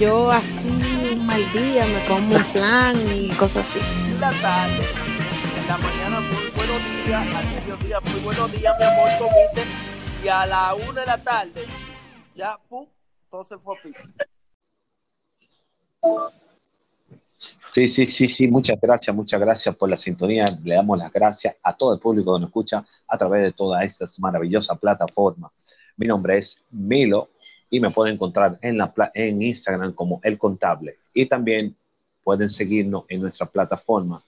Yo así un mal día me como un flan y cosas así. la tarde, en la mañana muy buenos días, al mediodía muy buenos días, mi amor, comiste, y a la una de la tarde, ya, pum, todo se fue a pico. Sí, sí, sí, sí, muchas gracias, muchas gracias por la sintonía. Le damos las gracias a todo el público que nos escucha a través de toda esta maravillosa plataforma. Mi nombre es Milo y me pueden encontrar en, la, en Instagram como El Contable. Y también pueden seguirnos en nuestra plataforma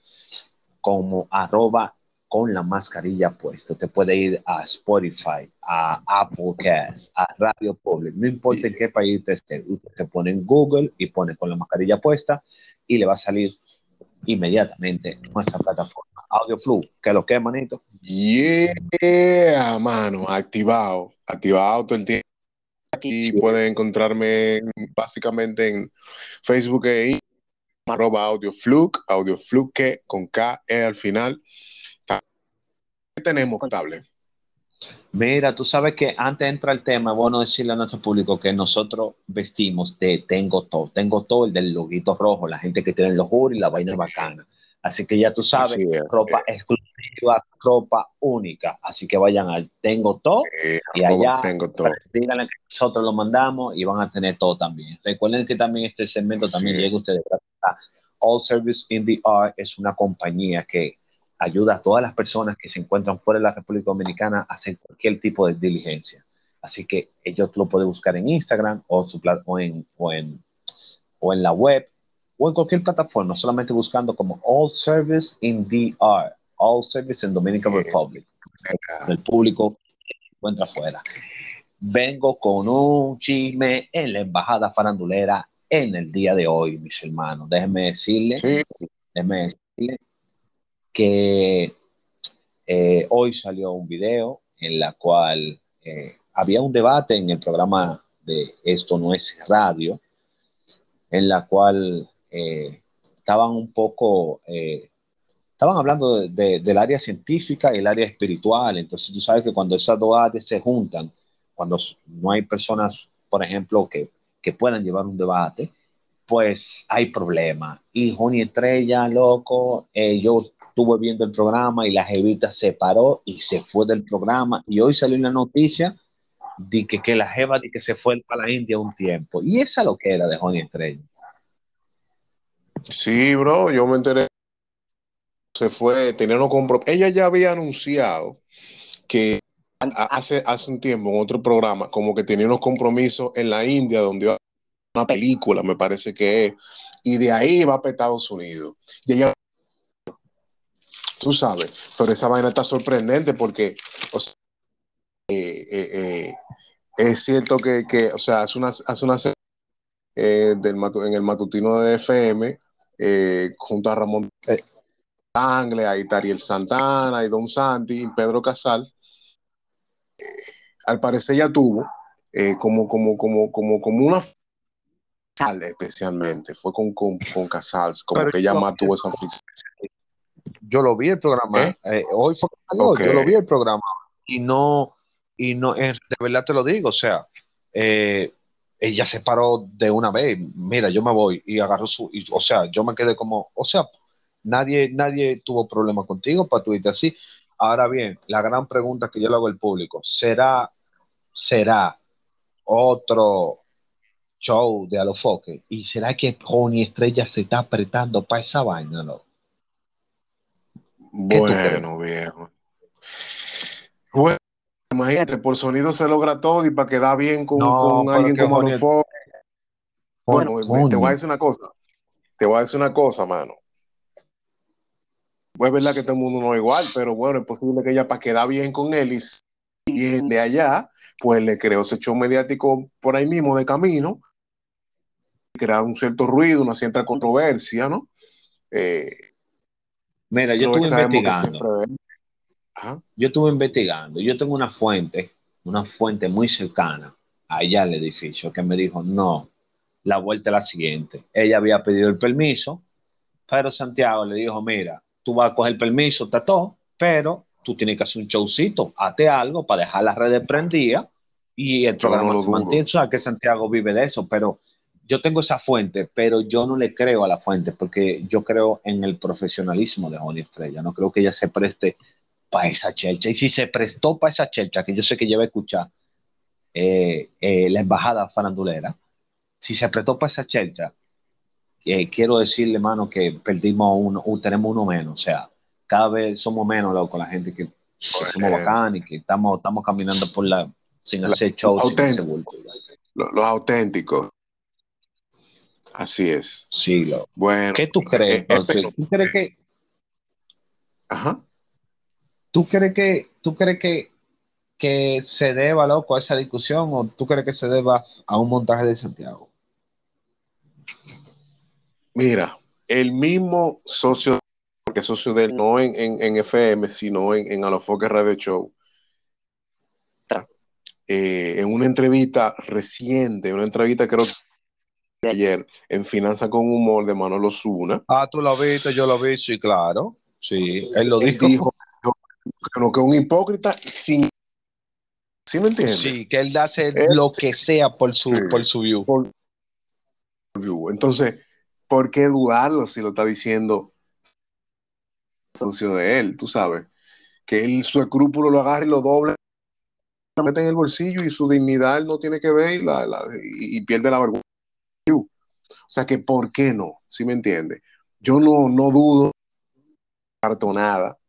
como arroba con la mascarilla puesta. Te puede ir a Spotify, a Applecast, a Radio Public, no importa en qué país te esté. Usted se pone en Google y pone con la mascarilla puesta y le va a salir inmediatamente nuestra plataforma. AudioFlu, que lo que, manito. Yeah, mano, activado, activado todo el. Aquí pueden encontrarme básicamente en Facebook e arroba audiofluke, audiofluke con K E al final. ¿Qué tenemos, contable? Mira, tú sabes que antes de entrar el tema, es bueno decirle a nuestro público que nosotros vestimos de Tengo Todo. Tengo Todo, el del loguito rojo, la gente que tiene los juros y la vaina bacana. Así que ya tú sabes, ropa exclusiva, ropa única. Así que vayan al Tengo Todo y allá tengo todo. díganle que nosotros lo mandamos y van a tener todo también. Recuerden que también este segmento también llega a ustedes. All Service in the Art es una compañía que ayuda a todas las personas que se encuentran fuera de la República Dominicana a hacer cualquier tipo de diligencia. Así que ellos lo pueden buscar en Instagram o, su, o, en, o, en, o en la web o en cualquier plataforma, solamente buscando como All Service in DR, All Service in Dominican Republic. El público encuentra afuera. Vengo con un chisme en la embajada farandulera en el día de hoy, mis hermanos. Déjenme decirle, Sí. déjenme decirle que eh, hoy salió un video en la cual eh, había un debate en el programa de Esto no es radio, en la cual eh, estaban un poco, eh, estaban hablando de- de- del área científica y el área espiritual. Entonces tú sabes que cuando esas dos áreas se juntan, cuando no hay personas, por ejemplo, que, que puedan llevar un debate, pues hay problemas. Y Joni Estrella, loco, eh, yo estuve viendo el programa y la jevita se paró y se fue del programa. Y hoy salió una noticia de que, que la jeva de que se fue para la India un tiempo. Y esa lo que era de Joni Estrella. Sí, bro, yo me enteré. Se fue, tenía unos compro- Ella ya había anunciado que a- hace, hace un tiempo en otro programa, como que tenía unos compromisos en la India, donde iba a una película, me parece que es, y de ahí va para Estados Unidos. Y ella, tú sabes, pero esa vaina está sorprendente porque, o sea, eh, eh, eh, es cierto que, que, o sea, hace una, hace una serie, eh, del en el matutino de FM, eh, junto a Ramón Angle, ahí Tariel Santana, y Don Santi, Pedro Casal. Eh, al parecer ya tuvo eh, como, como, como, como, como una especialmente, fue con, con, con Casals, como Pero que ella más tuvo esa fricción. Yo lo vi el programa, ¿Eh? eh, hoy fue que salió, Ok. yo lo vi el programa y no, y no, eh, de verdad te lo digo, o sea, eh, ella se paró de una vez, mira, yo me voy y agarró su, y, o sea, yo me quedé como, o sea, nadie, nadie tuvo problema contigo para tu irte así. Ahora bien, la gran pregunta que yo le hago al público, ¿será, será otro show de Alofoque? ¿Y será que Joni Estrella se está apretando para esa vaina, no? Bueno, viejo. Bueno, imagínate, por sonido se logra todo y para quedar bien con, No, con alguien como Joni- Alofo. Bueno, te voy a decir una cosa. Te voy a decir una cosa, mano. Pues es verdad que todo el mundo no es igual, pero bueno, es posible que ella para quedar bien con él y bien de allá, pues le creó ese show mediático por ahí mismo de camino, crear un cierto ruido, una cierta controversia, ¿no? Eh, Mira, yo estuve investigando. Yo estuve investigando. Yo tengo una fuente, una fuente muy cercana allá al edificio que me dijo, no, la vuelta es la siguiente. Ella había pedido el permiso, pero Santiago le dijo, mira, tú vas a coger el permiso, está todo, pero tú tienes que hacer un showcito, hazte algo para dejar las redes prendidas y el no programa se mantiene. Tú sabes que Santiago vive de eso, pero yo tengo esa fuente, pero yo no le creo a la fuente porque yo creo en el profesionalismo de Joni Estrella. No creo que ella se preste para esa chelcha. Y si se prestó para esa chelcha, que yo sé que lleva a escuchar eh, eh, la embajada farandulera, si se prestó para esa chelcha, eh, quiero decirle, hermano, que perdimos uno, uh, tenemos uno menos. O sea, cada vez somos menos loco, la gente que, que somos bacán y que estamos, estamos caminando por la sin hacer show, sin hacer bulto. Lo- Los auténticos. Así es. Sí, lo. Bueno. ¿Qué tú crees? eh, entonces? espero- ¿Tú crees que, Ajá. tú crees que, tú crees que, que se deba, loco, a esa discusión o tú crees que se deba a un montaje de Santiago? Mira, el mismo socio, porque socio de él, no en, en, en FM, sino en, en Alofoque Radio Show, eh, en una entrevista reciente, una entrevista creo que de ayer, en Finanza con Humor de Manolo Zuna, Ah, tú lo viste, yo lo vi, sí, claro. Sí, él lo él dijo. dijo que no, que un hipócrita sin... ¿Sí me entiendes? Sí, que él hace Él- lo que sea por su, Sí. por su view. view. Entonces, ¿por qué dudarlo si lo está diciendo socio de él? Tú sabes, que él su escrúpulo lo agarra y lo dobla, lo mete en el bolsillo y su dignidad no tiene que ver y, la- la- y- y pierde la vergüenza. O sea, que ¿por qué no? ¿Sí me entiende? Yo no, no dudo, descarto nada,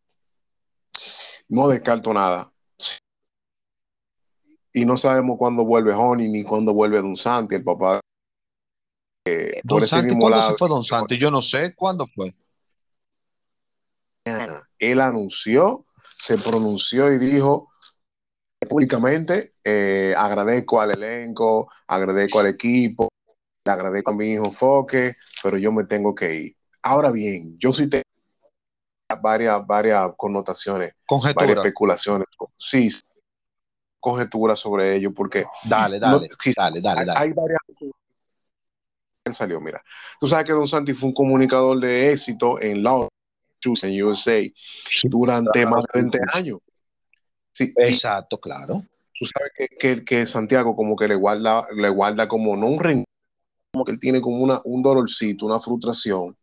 no descarto nada. Y no sabemos cuándo vuelve Honey ni cuándo vuelve Don Santi, el papá. Eh, Don Santi, mismo ¿cuándo lado. se fue Don Santi? Yo no sé cuándo fue. Él anunció, se pronunció y dijo públicamente, eh, agradezco al elenco, agradezco al equipo, le agradezco a mi hijo Foque, pero yo me tengo que ir. Ahora bien, yo sí tengo varias, varias connotaciones, varias especulaciones, sí, conjeturas sobre ello, porque Dale, dale, No, quizá- dale, dale. hay varias. Él salió, mira. Tú sabes que Don Santi fue un comunicador de éxito en Los en USA, durante más de 20 años. Sí, Exacto, claro. tú sabes que, que, que Santiago como que le guarda, le guarda como no un rencor, como que él tiene como una, un dolorcito, una frustración.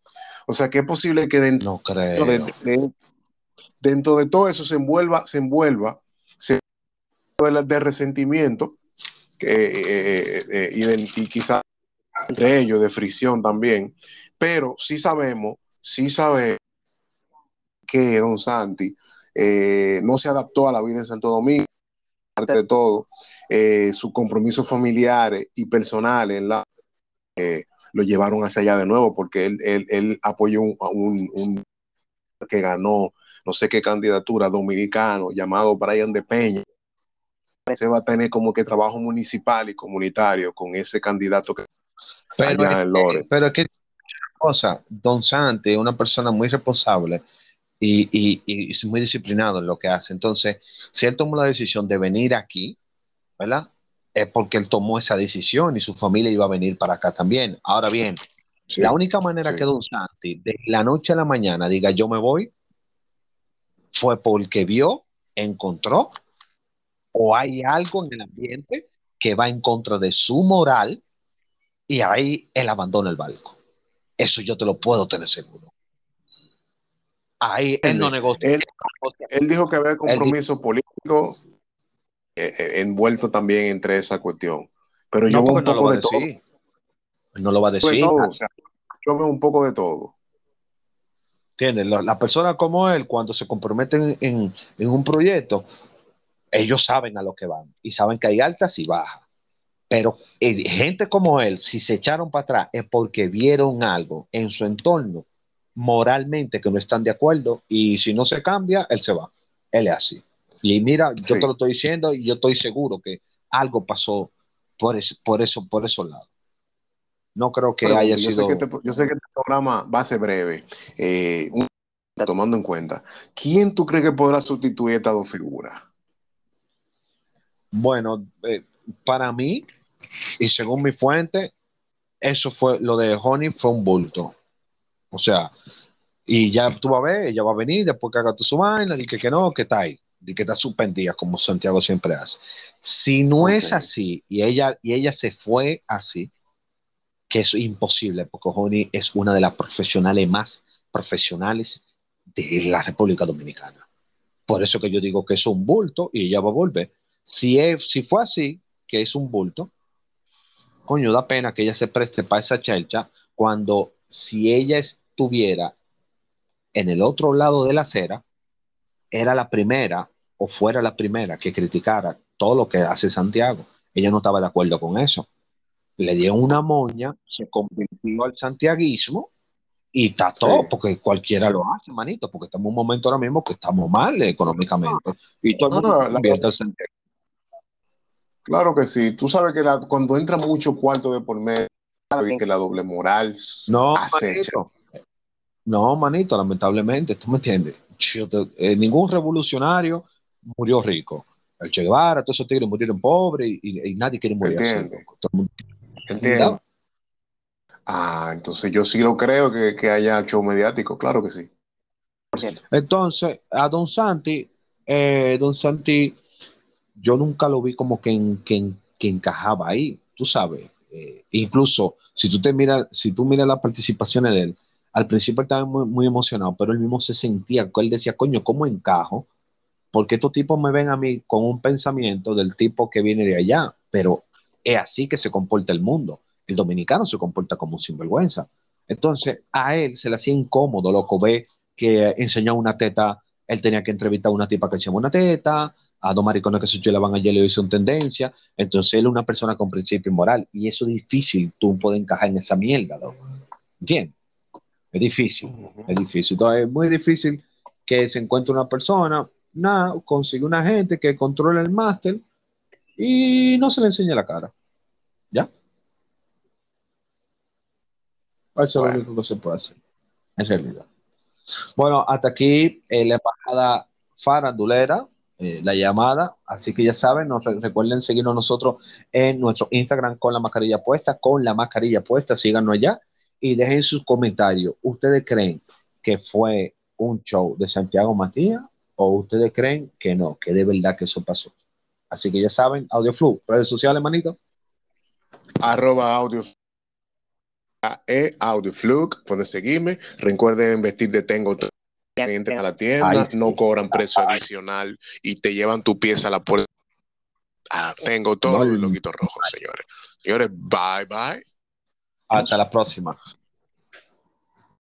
O sea que es posible que dentro No creo. de, de- dentro de todo eso se envuelva, se envuelva, se de, de resentimiento que, eh, eh, eh, y, y quizás entre ellos de fricción también, pero sí sabemos, sí sabemos que Don Santi eh, no se adaptó a la vida en Santo Domingo, aparte de todo, eh, sus compromisos familiares y personales en la, eh, lo llevaron hacia allá de nuevo porque él, él, apoyó un, un, un que ganó no sé qué candidatura dominicano llamado Brian de Peña. Se va a tener como que trabajo municipal y comunitario con ese candidato que Pero allá es, en Lore. pero es que, cosa, Don Santi es una persona muy responsable y, y, y es muy disciplinado en lo que hace. Entonces, si él tomó la decisión de venir aquí, ¿verdad? Es porque él tomó esa decisión y su familia iba a venir para acá también. Ahora bien, Sí, la única manera sí. que Don Santi de la noche a la mañana diga yo me voy fue porque vio, encontró o hay algo en el ambiente que va en contra de su moral y ahí él abandona el barco. Eso yo te lo puedo tener seguro. Ahí él no negocia. Él, él dijo que había compromiso político eh, eh, envuelto también entre esa cuestión. Pero yo No, veo un no lo poco de todo. decir. No lo va a de decir. todo, o sea, yo veo un poco de todo. ¿Entiendes? La- Las personas como él, cuando se comprometen en, en un proyecto, ellos saben a lo que van y saben que hay altas y bajas. Pero eh, gente como él, si se echaron para atrás, es porque vieron algo en su entorno moralmente que no están de acuerdo y si no se cambia, él se va. Él es así. Y mira, yo Sí. te lo estoy diciendo y yo estoy seguro que algo pasó por, ese- por, eso, por esos lados. No creo que haya yo, sido... sé que este, yo sé que este programa va a ser breve. Eh, un tomando en cuenta, ¿quién tú crees que podrá sustituir estas dos figuras? Bueno, eh, para mí, y según mi fuente, eso fue, lo de Honey fue un bulto. O sea, y ya tú vas a ver, ella va a venir después que haga tu su vaina, y que, que no, que está ahí, y que está suspendida, como Santiago siempre hace. Si no es Ok. así, y ella, y ella se fue así, que es imposible, porque Honey es una de las profesionales más profesionales de la República Dominicana. Por eso que yo digo que es un bulto y ella va a volver. Si, es, si fue así, que es un bulto, coño, da pena que ella se preste para esa chelcha cuando si ella estuviera en el otro lado de la acera, era la primera o fuera la primera que criticara todo lo que hace Santiago. Ella no estaba de acuerdo con eso. Le dio una moña, se convirtió al santiaguismo y está todo, Sí. porque cualquiera lo hace, manito, porque estamos en un momento ahora mismo que estamos mal económicamente. Y todo el mundo se la-. Claro que sí. Tú sabes que la- cuando entra mucho cuarto de por medio, sabes que la doble moral No, acecha. manito. No, manito, lamentablemente, ¿tú me entiendes? Yo te- eh, ningún revolucionario murió rico. El Che Guevara, todos esos tigres murieron pobres y, y- y nadie quiere morir mundo- ¿Entiendes? Ah, entonces yo sí lo creo que, que haya show mediático, claro que sí. Entonces, a Don Santi, eh, Don Santi, yo nunca lo vi como que, en- que, que encajaba ahí, tú sabes. Eh, incluso, si tú te miras, si tú miras las participaciones de él, al principio estaba muy, muy emocionado, pero él mismo se sentía, él decía, coño, ¿cómo encajo? Porque estos tipos me ven a mí con un pensamiento del tipo que viene de allá, pero es así que se comporta el mundo. El dominicano se comporta como un sinvergüenza. Entonces, a él se le hacía incómodo, loco, ve que enseñó una teta, él tenía que entrevistar a una tipa que enseñaba una teta, a dos maricones que se chulaban ayer le hizo tendencia. Entonces, él es una persona con principio moral, y eso es difícil, tú puedes encajar en esa mierda, loco. ¿Entiendes? Es difícil. Es difícil. Entonces, es muy difícil que se encuentre una persona, nada, consigue una gente que controle el máster y no se le enseñe la cara. ¿Ya? Eso es Bueno. lo único que se puede hacer, en realidad. Bueno, hasta aquí eh, la embajada farandulera, eh, la llamada. Así que ya saben, nos re- recuerden seguirnos nosotros en nuestro Instagram con la mascarilla puesta, con la mascarilla puesta, síganos allá y dejen sus comentarios. ¿Ustedes creen que fue un show de Santiago Matías o ustedes creen que no, que de verdad que eso pasó? Así que ya saben, AudioFlu, redes sociales, manito. Arroba audio e Audioflug, pueden seguirme. Recuerden vestir de Tengo A la tienda, Ay, sí. no cobran precio adicional y te llevan tu pieza a la puerta. Ah, tengo todo No, el loquito rojo, señores. Señores, bye bye. Hasta la próxima.